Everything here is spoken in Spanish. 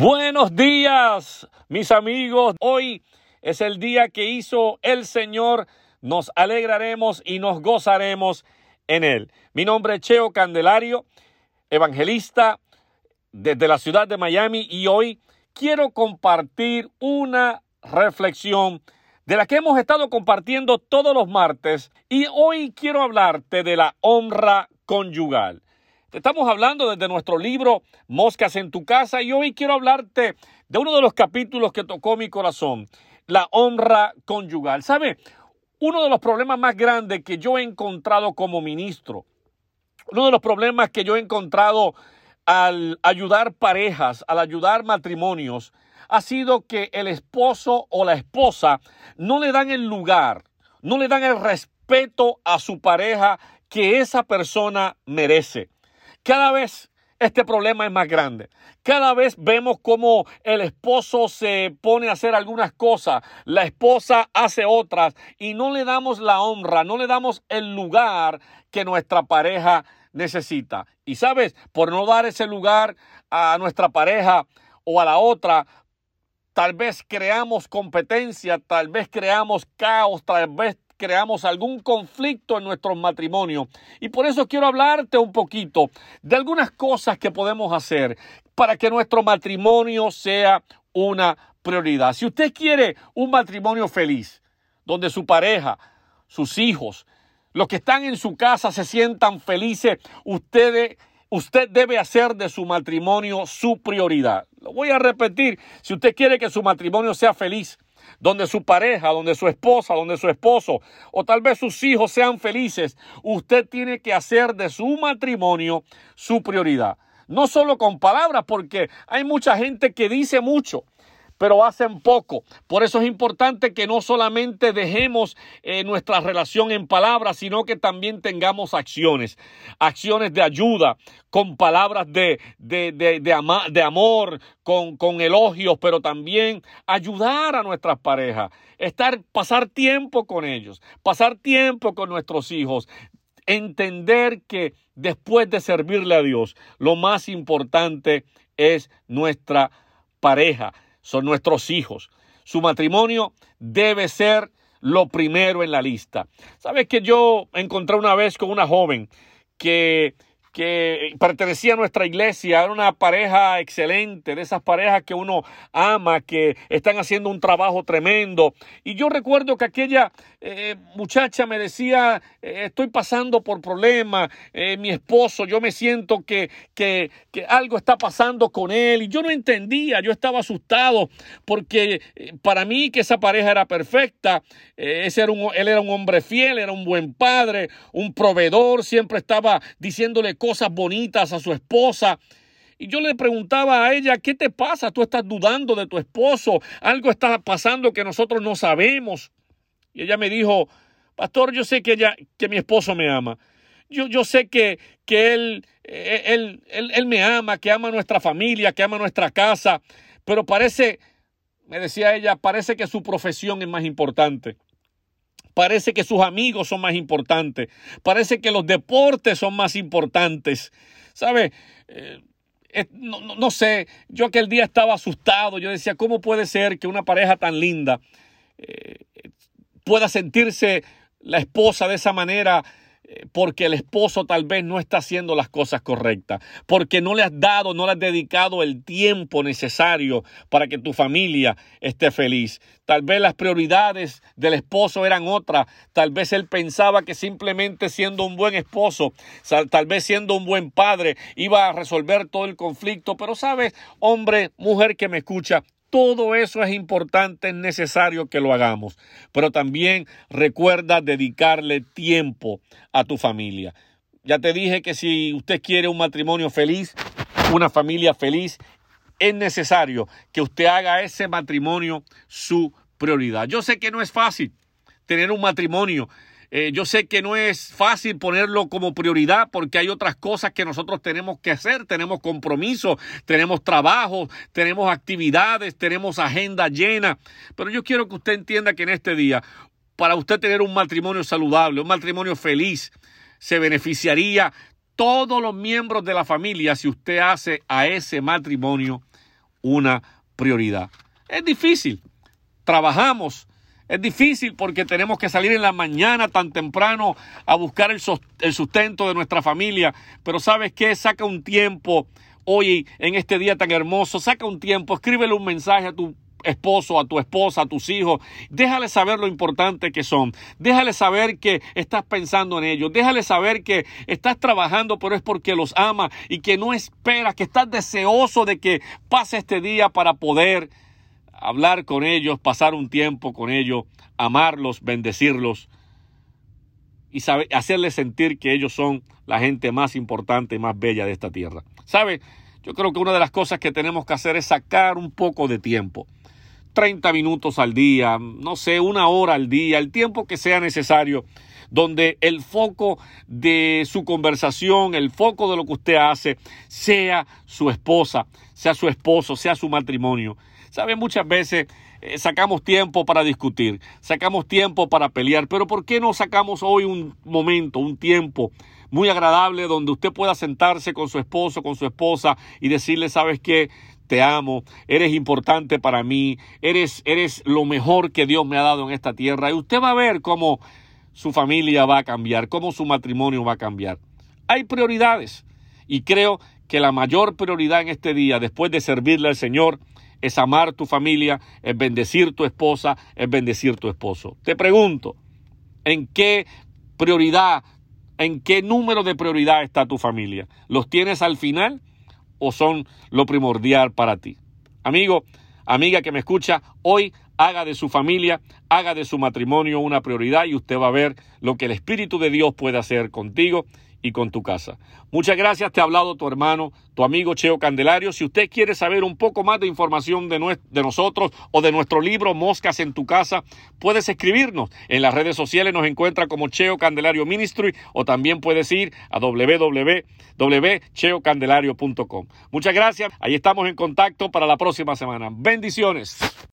Buenos días, mis amigos. Hoy es el día que hizo el Señor. Nos alegraremos y nos gozaremos en él. Mi nombre es Cheo Candelario, evangelista desde la ciudad de Miami y hoy quiero compartir una reflexión de la que hemos estado compartiendo todos los martes y hoy quiero hablarte de la honra conyugal. Estamos hablando desde nuestro libro Moscas en tu casa y hoy quiero hablarte de uno de los capítulos que tocó mi corazón, la honra conyugal. ¿Sabe? Uno de los problemas más grandes que yo he encontrado como ministro, uno de los problemas que yo he encontrado al ayudar parejas, al ayudar matrimonios, ha sido que el esposo o la esposa no le dan el lugar, no le dan el respeto a su pareja que esa persona merece. Cada vez este problema es más grande. Cada vez vemos cómo el esposo se pone a hacer algunas cosas, la esposa hace otras y no le damos la honra, no le damos el lugar que nuestra pareja necesita. Y sabes, por no dar ese lugar a nuestra pareja o a la otra, tal vez creamos competencia, tal vez creamos caos, tal vez creamos algún conflicto en nuestros matrimonios. Y por eso quiero hablarte un poquito de algunas cosas que podemos hacer para que nuestro matrimonio sea una prioridad. Si usted quiere un matrimonio feliz, donde su pareja, sus hijos, los que están en su casa se sientan felices, usted, debe hacer de su matrimonio su prioridad. Lo voy a repetir, si usted quiere que su matrimonio sea feliz, donde su pareja, donde su esposa, donde su esposo o tal vez sus hijos sean felices, usted tiene que hacer de su matrimonio su prioridad. No solo con palabras, porque hay mucha gente que dice mucho, pero hacen poco. Por eso es importante que no solamente dejemos eh, nuestra relación en palabras, sino que también tengamos acciones, acciones de ayuda, con palabras de, de, de, de amor, con, con elogios, pero también ayudar a nuestras parejas, estar, pasar tiempo con ellos, pasar tiempo con nuestros hijos, entender que después de servirle a Dios, lo más importante es nuestra pareja son nuestros hijos. Su matrimonio debe ser lo primero en la lista. ¿Sabes que yo encontré una vez con una joven que que pertenecía a nuestra iglesia, era una pareja excelente, de esas parejas que uno ama, que están haciendo un trabajo tremendo. Y yo recuerdo que aquella eh, muchacha me decía, eh, estoy pasando por problemas, eh, mi esposo, yo me siento que, que, que, algo está pasando con él. Y yo no entendía, yo estaba asustado porque para mí que esa pareja era perfecta, ese era un, él era un hombre fiel, era un buen padre, un proveedor, siempre estaba diciéndole cosas bonitas a su esposa. Y yo le preguntaba a ella, ¿qué te pasa? Tú estás dudando de tu esposo, algo está pasando que nosotros no sabemos. Y ella me dijo, pastor, yo sé que, ella, que mi esposo me ama. Yo, yo sé que, que él, él, él, él me ama, que ama nuestra familia, que ama nuestra casa, pero parece, me decía ella, parece que su profesión es más importante. Parece que sus amigos son más importantes. Parece que los deportes son más importantes. ¿Sabe? Eh, no, sé, yo aquel día estaba asustado. Yo decía, ¿cómo puede ser que una pareja tan linda eh, pueda sentirse la esposa de esa manera? Porque el esposo tal vez no está haciendo las cosas correctas, porque no le has dado, no le has dedicado el tiempo necesario para que tu familia esté feliz. Tal vez las prioridades del esposo eran otras, tal vez él pensaba que simplemente siendo un buen esposo, tal vez siendo un buen padre, iba a resolver todo el conflicto, pero sabes, hombre, mujer que me escucha, todo eso es importante, es necesario que lo hagamos. Pero también recuerda dedicarle tiempo a tu familia. Ya te dije que si usted quiere un matrimonio feliz, una familia feliz, es necesario que usted haga ese matrimonio su prioridad. Yo sé que no es fácil tener un matrimonio eh, yo sé que no es fácil ponerlo como prioridad porque hay otras cosas que nosotros tenemos que hacer. Tenemos compromisos, tenemos trabajo, tenemos actividades, tenemos agenda llena. Pero yo quiero que usted entienda que en este día, para usted tener un matrimonio saludable, un matrimonio feliz, se beneficiaría todos los miembros de la familia si usted hace a ese matrimonio una prioridad. Es difícil. Trabajamos. Es difícil porque tenemos que salir en la mañana tan temprano a buscar el sustento de nuestra familia. Pero sabes qué? Saca un tiempo hoy en este día tan hermoso. Saca un tiempo, escríbele un mensaje a tu esposo, a tu esposa, a tus hijos. Déjale saber lo importante que son. Déjale saber que estás pensando en ellos. Déjale saber que estás trabajando, pero es porque los ama y que no esperas, que estás deseoso de que pase este día para poder hablar con ellos, pasar un tiempo con ellos, amarlos, bendecirlos y hacerles sentir que ellos son la gente más importante y más bella de esta tierra. ¿Sabe? Yo creo que una de las cosas que tenemos que hacer es sacar un poco de tiempo 30 minutos al día, no sé, una hora al día, el tiempo que sea necesario, donde el foco de su conversación, el foco de lo que usted hace, sea su esposa, sea su esposo, sea su matrimonio. ¿Sabe? Muchas veces eh, sacamos tiempo para discutir, sacamos tiempo para pelear, pero ¿por qué no sacamos hoy un momento, un tiempo muy agradable donde usted pueda sentarse con su esposo, con su esposa y decirle, ¿sabes qué? te amo, eres importante para mí, eres, eres lo mejor que Dios me ha dado en esta tierra. Y usted va a ver cómo su familia va a cambiar, cómo su matrimonio va a cambiar. Hay prioridades y creo que la mayor prioridad en este día, después de servirle al Señor, es amar tu familia, es bendecir tu esposa, es bendecir tu esposo. Te pregunto, ¿en qué prioridad, en qué número de prioridad está tu familia? ¿Los tienes al final? o son lo primordial para ti. Amigo, amiga que me escucha, hoy haga de su familia, haga de su matrimonio una prioridad y usted va a ver lo que el Espíritu de Dios puede hacer contigo y con tu casa. Muchas gracias, te ha hablado tu hermano, tu amigo Cheo Candelario. Si usted quiere saber un poco más de información de, nosotros o de nuestro libro Moscas en tu casa, puedes escribirnos. En las redes sociales nos encuentra como Cheo Candelario Ministry o también puedes ir a www.cheocandelario.com. Muchas gracias, ahí estamos en contacto para la próxima semana. Bendiciones.